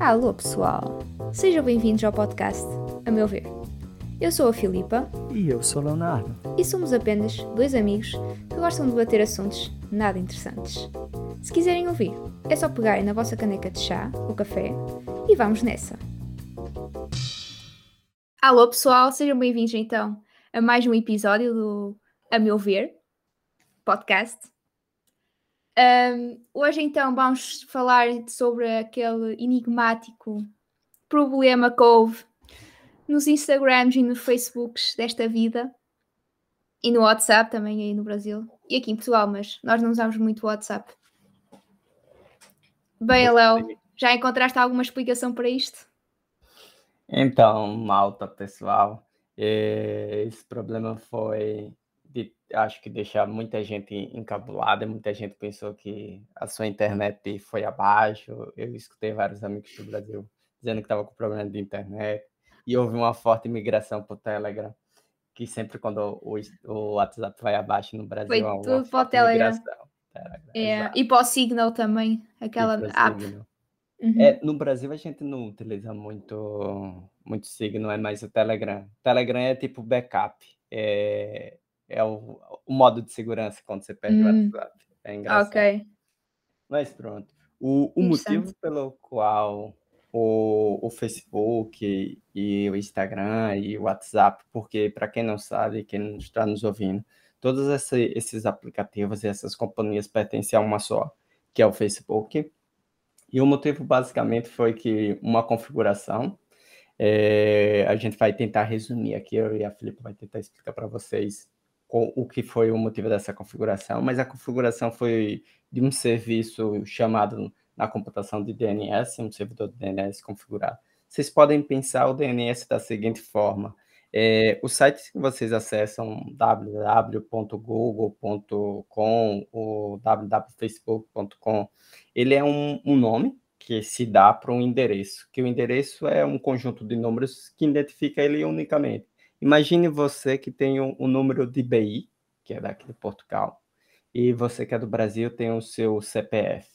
Alô pessoal, sejam bem-vindos ao podcast A Meu Ver. Eu sou a Filipa E eu sou o Leonardo. e somos apenas dois amigos que gostam de debater assuntos nada interessantes. Se quiserem ouvir, é só pegarem na vossa caneca de chá ou café e vamos nessa. Alô pessoal, sejam bem-vindos então a mais um episódio do A Meu Ver podcast. Ahm, hoje então vamos falar sobre aquele enigmático problema que houve nos Instagrams e nos Facebooks desta vida e no WhatsApp também aí no Brasil e aqui em Portugal, mas nós não usamos muito o WhatsApp. Bem, Léo, já encontraste alguma explicação para isto? Então, malta, pessoal, eh, esse problema foi, de, acho que deixar muita gente encabulada, muita gente pensou que a sua internet foi abaixo. Eu escutei vários amigos do Brasil dizendo que estava com problema de internet, e houve uma forte migração para o Telegram, que sempre quando o, o WhatsApp vai abaixo no Brasil, Foi uma tudo para o Telegram. Telegram, É, e para o Signal também, aquela app. Uhum. É, no Brasil a gente não utiliza muito, muito Signal, é mais o Telegram. Telegram é tipo backup, é, é o, o modo de segurança quando você perde o Hum. WhatsApp. É engraçado. Ok. Mas pronto. O, o motivo pelo qual o, o Facebook e o Instagram e o WhatsApp, porque para quem não sabe, quem não está nos ouvindo, todos esse- esses aplicativos e essas companhias pertencem a uma só, que é o Facebook. E o motivo basicamente foi que uma configuração, eh, a gente vai tentar resumir aqui, eu e a Filipe vai tentar explicar para vocês o que foi o motivo dessa configuração, mas a configuração foi de um serviço chamado na computação de DNS, um servidor de DNS configurado. Vocês podem pensar o DNS da seguinte forma: é, os sites que vocês acessam, www.google.com ou www.facebook.com, ele é um, um nome que se dá para um endereço, que o endereço é um conjunto de números que identifica ele unicamente. Imagine você que tem um, um número de BI, que é daqui de Portugal, e você que é do Brasil tem o seu CPF.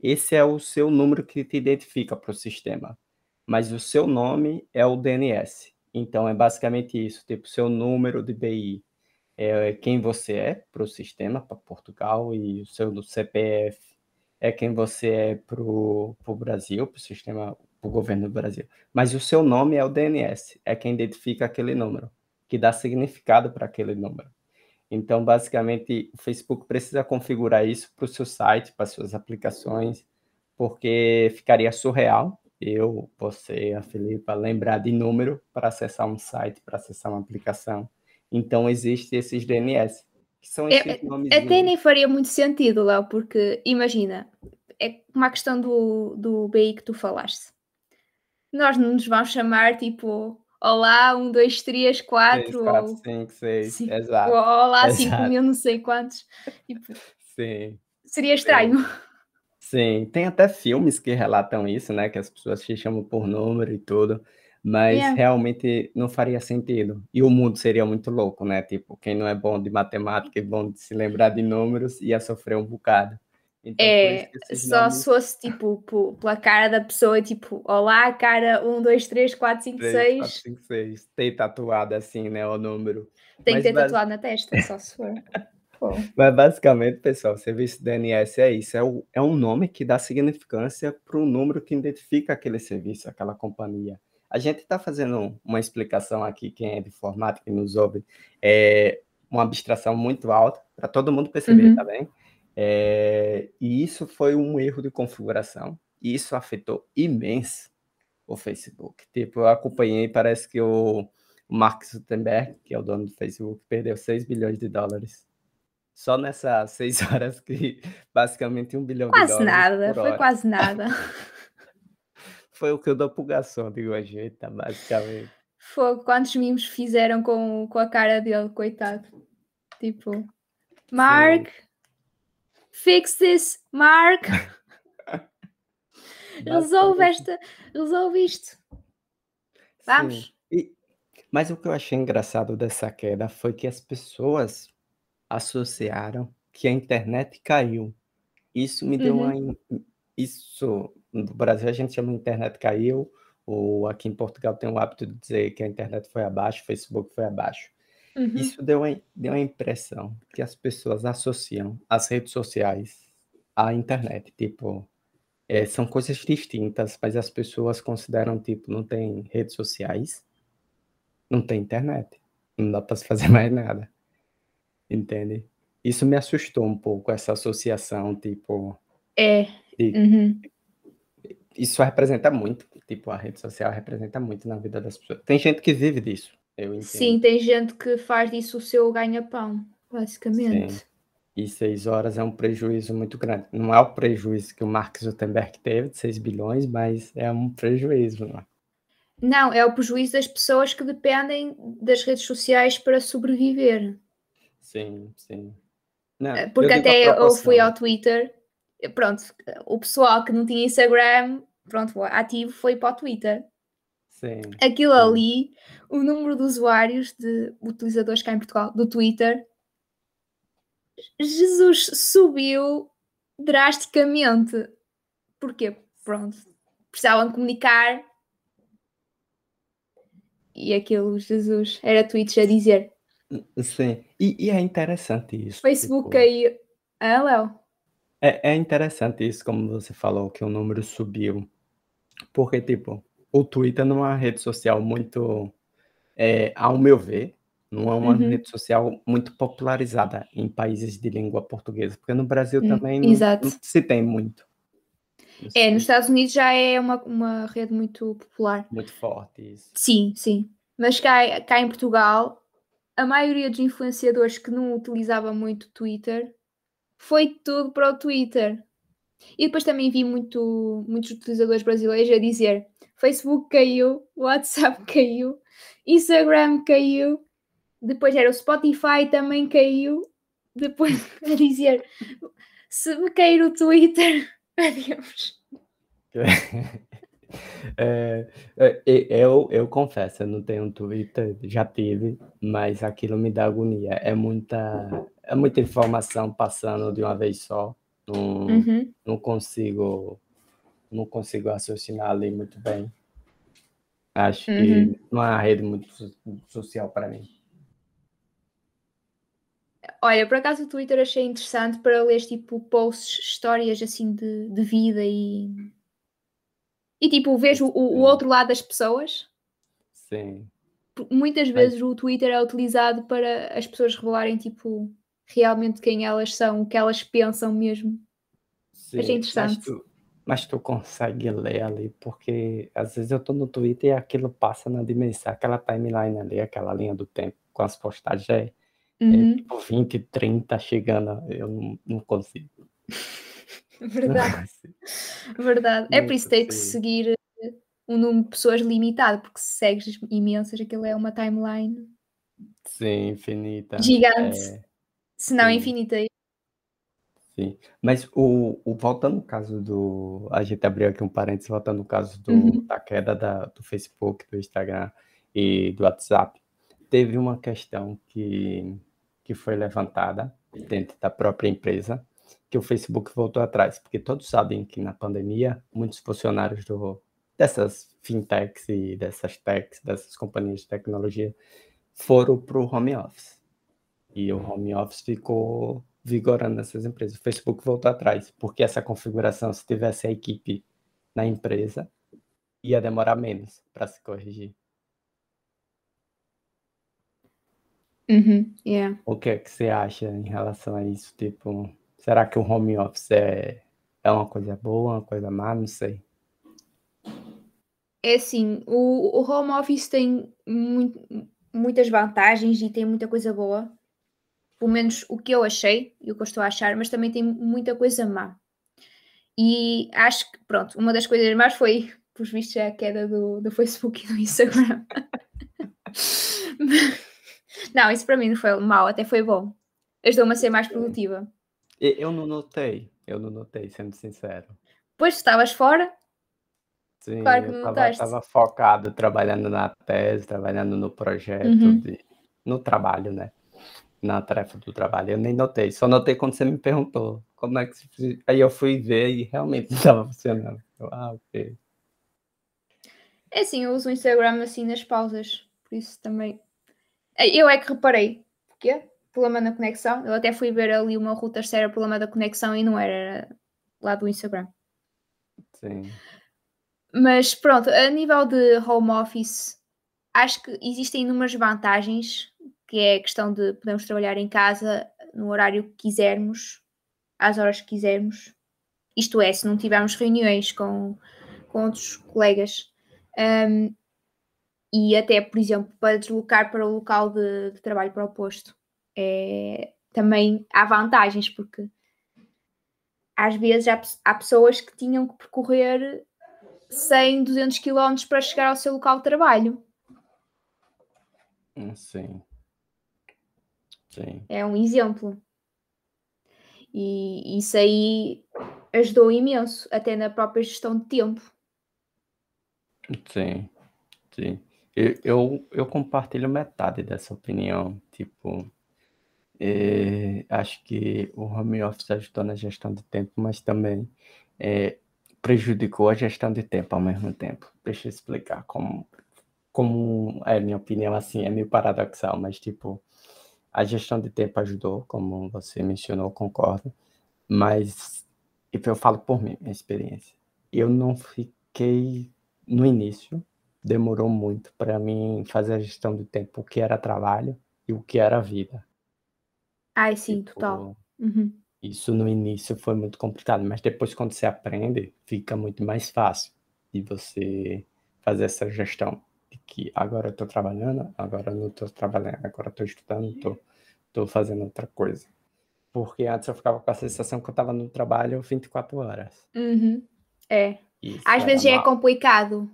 Esse é o seu número que te identifica para o sistema, mas o seu nome é o DNS. Então é basicamente isso, tipo seu número de BI é quem você é para o sistema, para Portugal, e o seu CPF é quem você é para o Brasil, para o sistema, o governo do Brasil. Mas o seu nome é o DNS, é quem identifica aquele número, que dá significado para aquele número. Então, basicamente, o Facebook precisa configurar isso para o seu site, para as suas aplicações, porque ficaria surreal eu, você, a Filipa, lembrar de número para acessar um site, para acessar uma aplicação. Então, existem esses DNS, que são É- esses nomes. Até nem faria muito sentido, Léo, porque imagina, é uma questão do, do BI que tu falaste. Nós não nos vamos chamar tipo Olá, 1, 2, 3, 4, 3, 4, ou 5, 6, Sim. exato. ou Olá, 5 exato. mil, não sei quantos. Tipo, Sim. seria estranho. Sim, tem até filmes que relatam isso, né? Que as pessoas se chamam por número e tudo, mas Yeah. realmente não faria sentido. E o mundo seria muito louco, né? Tipo, quem não é bom de matemática e bom de se lembrar de números ia sofrer um bocado. Então, É, que só nomes se fosse tipo po- pela cara da pessoa, tipo, olá, cara 1, 2, 3, 4, 5, 3, 4, 6. 5, 6, tem tatuado assim, né? O número. Tem que Mas ter basi- tatuado na testa, só se for. Mas basicamente, pessoal, serviço DNS é isso, é, o- é um nome que dá significância para o número que identifica aquele serviço, aquela companhia. A gente está fazendo uma explicação aqui, quem é de informática e nos ouve, é uma abstração muito alta, para todo mundo perceber, Uhum. tá bem? É, e isso foi um erro de configuração, e isso afetou imenso o Facebook. Tipo, eu acompanhei, parece que o, Mark Zuckerberg, que é o dono do Facebook, perdeu 6 bilhões de dólares. Só nessas seis horas que basicamente um bilhão de Quase dólares nada, por foi hora. quase nada. Foi o que eu dou pro garçom, digo a gente, basicamente. Fogo, quantos mimos fizeram com, com a cara dele, coitado. Tipo, Mark, fix this, Mark, resolve esta, resolve isto. Vamos. E- mas o que eu achei engraçado dessa queda foi que as pessoas associaram que a internet caiu. Isso me deu Uhum. uma, isso no Brasil a gente chama internet caiu, ou aqui em Portugal tem o hábito de dizer que a internet foi abaixo, o Facebook foi abaixo. Uhum. Isso deu a, deu a impressão que as pessoas associam as redes sociais à internet. Tipo, é, são coisas distintas, mas as pessoas consideram, tipo, não tem redes sociais, não tem internet, não dá para se fazer mais nada. Entende? Isso me assustou um pouco, essa associação, tipo. É. De, uhum. Isso representa muito, tipo, a rede social representa muito na vida das pessoas. Tem gente que vive disso, eu entendo. Sim, tem gente que faz disso o seu ganha-pão, basicamente. Sim. E seis horas é um prejuízo muito grande. Não é o prejuízo que o Mark Zuckerberg teve, de 6 bilhões, mas é um prejuízo, não é? Não, é o prejuízo das pessoas que dependem das redes sociais para sobreviver. Sim, sim. Não, eh, Porque até eu fui ao Twitter, pronto, o pessoal que não tinha Instagram, pronto, ativo foi para o Twitter. Sim. Aquilo ali, o número de usuários, de utilizadores cá em Portugal, do Twitter, Jesus subiu drasticamente. Porquê? Pronto, precisavam comunicar e aquilo, Jesus, era tweets a dizer Sim, e, e é interessante isso. Facebook tipo, aí. Ah, Léo? É, é interessante isso, como você falou, que o número subiu. Porque, tipo, o Twitter não é uma rede social muito, é, ao meu ver, não é uma uhum. rede social muito popularizada em países de língua portuguesa, porque no Brasil hum, também não, não, se tem muito. É, nos Estados Unidos já é uma, uma rede muito popular. Muito forte, isso. Sim, sim. Mas cá, cá em Portugal a maioria dos influenciadores que não utilizava muito Twitter foi tudo para o Twitter. E depois também vi muito, muitos utilizadores brasileiros a dizer Facebook caiu, WhatsApp caiu, Instagram caiu, depois era o Spotify também caiu, depois a dizer se me cair o Twitter, adeus. É, é eu, eu confesso, eu não tenho Twitter, já tive, mas aquilo me dá agonia. É muita, é muita informação passando de uma vez só. Não, uhum. não consigo não consigo raciocinar ali muito bem. Acho uhum. que não é uma rede muito social para mim. Olha, por acaso o Twitter achei interessante para ler tipo posts, histórias assim de, de vida e e tipo, vejo o, o outro lado das pessoas. Sim. Muitas vezes o Twitter é utilizado para as pessoas revelarem, tipo, realmente quem elas são, o que elas pensam mesmo. Sim, Achei interessante. Mas tu, mas tu consegue ler ali, porque às vezes eu tô no Twitter e aquilo passa na dimensão, aquela timeline ali, aquela linha do tempo com as postagens é, é uhum. é tipo 20, 30 chegando, eu não, não consigo. Verdade. Verdade. É por isso que tem que seguir eh, um número de pessoas limitado, porque se segues imensas, aquilo é uma timeline Sim, infinita. gigante. É, se não sim, infinita. Sim. Mas o, o voltando no caso do. A gente abriu aqui um parênteses, voltando no caso do, Uhum. da queda da, do Facebook, do Instagram e do WhatsApp, teve uma questão que, que foi levantada dentro da própria empresa, que o Facebook voltou atrás, porque todos sabem que na pandemia muitos funcionários do, dessas fintechs e dessas techs, dessas companhias de tecnologia, foram para o home office. E o home office ficou vigorando nessas empresas. O Facebook voltou atrás, porque essa configuração, se tivesse a equipe na empresa, ia demorar menos para se corrigir. Uhum, yeah. O que é que você acha em relação a isso? Tipo, Será que o home office é, é uma coisa boa, uma coisa má? Não sei. É assim, o, o home office tem muito, muitas vantagens e tem muita coisa boa. Pelo menos o que eu achei e o que eu estou a achar, mas também tem muita coisa má. E acho que, pronto, uma das coisas más foi, por vistos, a queda do, do Facebook e do Instagram. não, isso para mim não foi mal, até foi bom. Ajudou-me a ser mais produtiva. Eu não notei, eu não notei, sendo sincero. Pois estavas fora? Sim, claro que eu estava focado trabalhando na tese, trabalhando no projeto, uhum. de, no trabalho, né? Na tarefa do trabalho. Eu nem notei, só notei quando você me perguntou como é que se... Aí eu fui ver e realmente estava funcionando. Eu, ah, ok. É assim, eu uso o Instagram assim nas pausas, por isso também. Eu é que reparei. Porquê? Problema na conexão. Eu até fui ver ali uma ruta se era problema da conexão e não era, era lá do Instagram. Sim. Mas pronto, a nível de home office, acho que existem inúmeras vantagens, que é a questão de podermos trabalhar em casa no horário que quisermos, às horas que quisermos. Isto é, se não tivermos reuniões com, com outros colegas. Um, e até, por exemplo, para deslocar para o local de, de trabalho para o posto. É, também há vantagens, porque às vezes há, há pessoas que tinham que percorrer 100, 200 km para chegar ao seu local de trabalho. Sim. Sim. É um exemplo. E isso aí ajudou imenso, até na própria gestão de tempo. Sim, sim. Eu, eu, eu compartilho metade dessa opinião. Tipo, é, acho que o home office ajudou na gestão de tempo, mas também é, prejudicou a gestão de tempo ao mesmo tempo. Deixa eu explicar como, como é minha opinião, assim, é meio paradoxal, mas tipo, a gestão de tempo ajudou, como você mencionou, concordo, mas eu falo por mim, minha experiência. Eu não fiquei no início, demorou muito para mim fazer a gestão do tempo, o que era trabalho e o que era vida. Ai, sim, tipo, total. Uhum. Isso no início foi muito complicado, mas depois, quando você aprende, fica muito mais fácil de você fazer essa gestão que agora eu estou trabalhando, agora eu não estou trabalhando, agora eu estou estudando, estou tô, tô fazendo outra coisa. Porque antes eu ficava com a sensação que eu estava no trabalho 24 horas. Uhum. É. Isso Às vezes é complicado,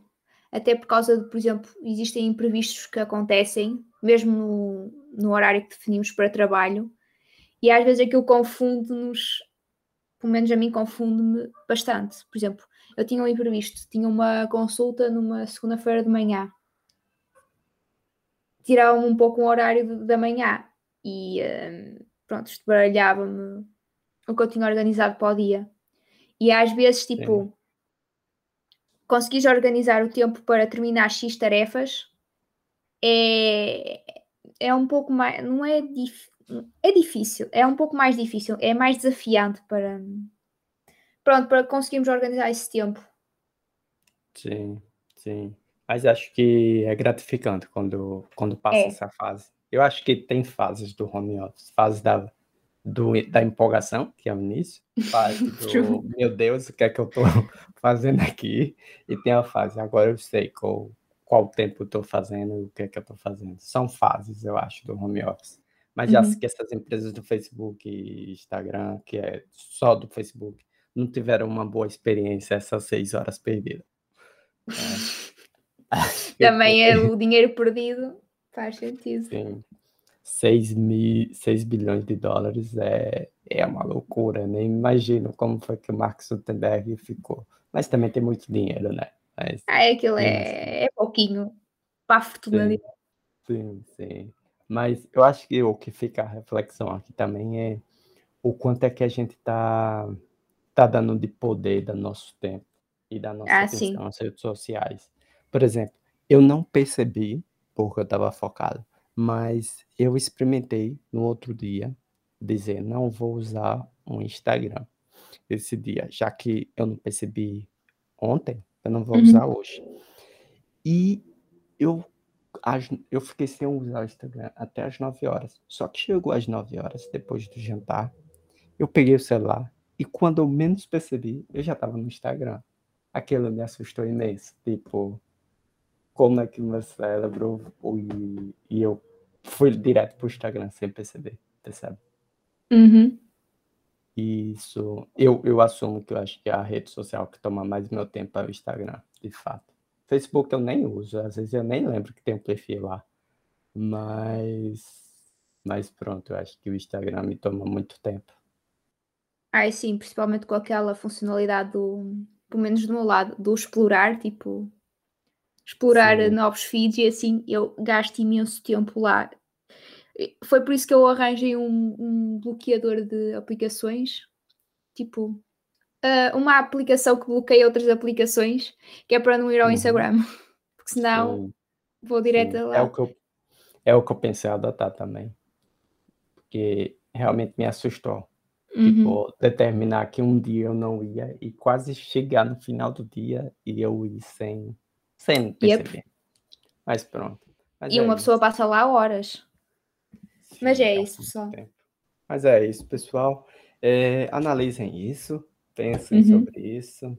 até por causa de, por exemplo, existem imprevistos que acontecem, mesmo no, no horário que definimos para trabalho, e às vezes aquilo confunde-nos, pelo menos a mim confunde-me bastante. Por exemplo, eu tinha um imprevisto, tinha uma consulta numa segunda-feira de manhã. Tirava-me um pouco o horário da manhã e um, pronto, isto baralhava-me o que eu tinha organizado para o dia. E às vezes, tipo, Sim. conseguis organizar o tempo para terminar X tarefas é, é um pouco mais, não é difícil é difícil, é um pouco mais difícil, é mais desafiante para pronto, para conseguirmos organizar esse tempo. Sim, sim. Mas acho que é gratificante quando, quando passa é. essa fase. Eu acho que tem fases do home office, fase da, do, da empolgação, que é o início, fase do meu Deus, o que é que eu estou fazendo aqui, e tem a fase, agora eu sei qual, qual tempo eu estou fazendo e o que é que eu estou fazendo. São fases, eu acho, do home office. Mas já uhum. que essas empresas do Facebook e Instagram, que é só do Facebook, não tiveram uma boa experiência essas seis horas perdidas. É. Também é o dinheiro perdido, faz sentido. Sim. 6, mil, 6 bilhões de dólares é, é uma loucura, nem imagino como foi que o Mark Zuckerberg ficou. Mas também tem muito dinheiro, né? Mas, ah, é aquilo é, é pouquinho para a fortuna sim, sim, sim. Mas eu acho que o que fica a reflexão aqui também é o quanto é que a gente está tá dando de poder do nosso tempo e da nossa ah, atenção às redes sociais. Por exemplo, eu não percebi, porque eu estava focado, mas eu experimentei no outro dia dizer não vou usar o Instagram esse dia, já que eu não percebi ontem, eu não vou uhum. usar hoje. E eu eu fiquei sem usar o Instagram até as 9 horas. Só que chegou às 9 horas, depois do jantar, eu peguei o celular e quando eu menos percebi, eu já estava no Instagram. Aquilo me assustou imenso. Tipo, como é que meu cérebro e, e eu fui direto pro Instagram sem perceber, percebe? Uhum. Isso, eu, eu assumo que eu acho que é a rede social que toma mais meu tempo é o Instagram, de fato. Facebook eu nem uso, às vezes eu nem lembro que tem um perfil lá. Mas, mas pronto, eu acho que o Instagram me toma muito tempo. Ah, sim, principalmente com aquela funcionalidade do, pelo menos do meu lado, do explorar, tipo, explorar sim. novos feeds e assim eu gasto imenso tempo lá. Foi por isso que eu arranjei um, um bloqueador de aplicações, tipo uh, uma aplicação que bloqueia outras aplicações, que é para não ir ao uhum. Instagram, porque senão Sim. vou direto Sim. lá. É o, que eu, é o que eu pensei adotar também, porque realmente me assustou. Uhum. Tipo, determinar que um dia eu não ia e quase chegar no final do dia e eu ir sem, sem perceber. Yep. Mas pronto. Mas e é uma isso. pessoa passa lá horas. Sim, Mas é isso, pessoal. Tempo. Mas é isso, pessoal. É, analisem isso, pensem uhum. sobre isso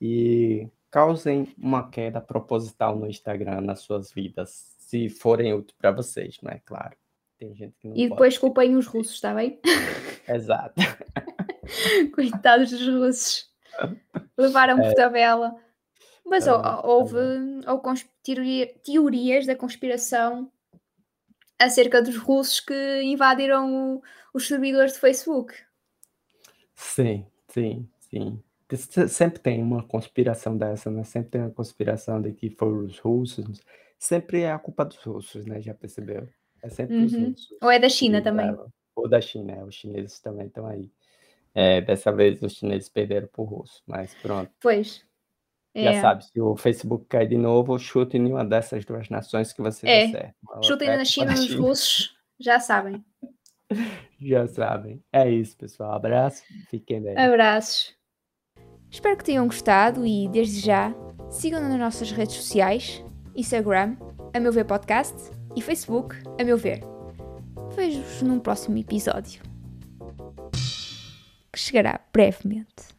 e causem uma queda proposital no Instagram nas suas vidas, se forem úteis para vocês, não é claro. Tem gente que não E depois culpem os russos, está bem? Exato. Coitados dos russos. Levaram é. por tabela. Mas é, houve, houve teorias da conspiração acerca dos russos que invadiram o, os servidores do Facebook. Sim, sim, sim. Sempre tem uma conspiração dessa, né? Sempre tem uma conspiração de que foram os russos. Sempre é a culpa dos russos, né? Já percebeu? É sempre os Uhum. russos Ou é da China também. Ou da China, é, os chineses também estão aí. É, dessa vez os chineses perderam pro russo, mas pronto. Pois. Já É. sabe, se o Facebook cair de novo, chute em uma dessas duas nações que você É. certo. Chutem na China, nos russos, já sabem. Já sabem. É isso, pessoal. Abraço. Fiquem bem. Abraços. Espero que tenham gostado e, desde já, sigam-nos nas nossas redes sociais: Instagram, a meu ver podcast e Facebook, a meu ver. Vejo-vos num próximo episódio que chegará brevemente.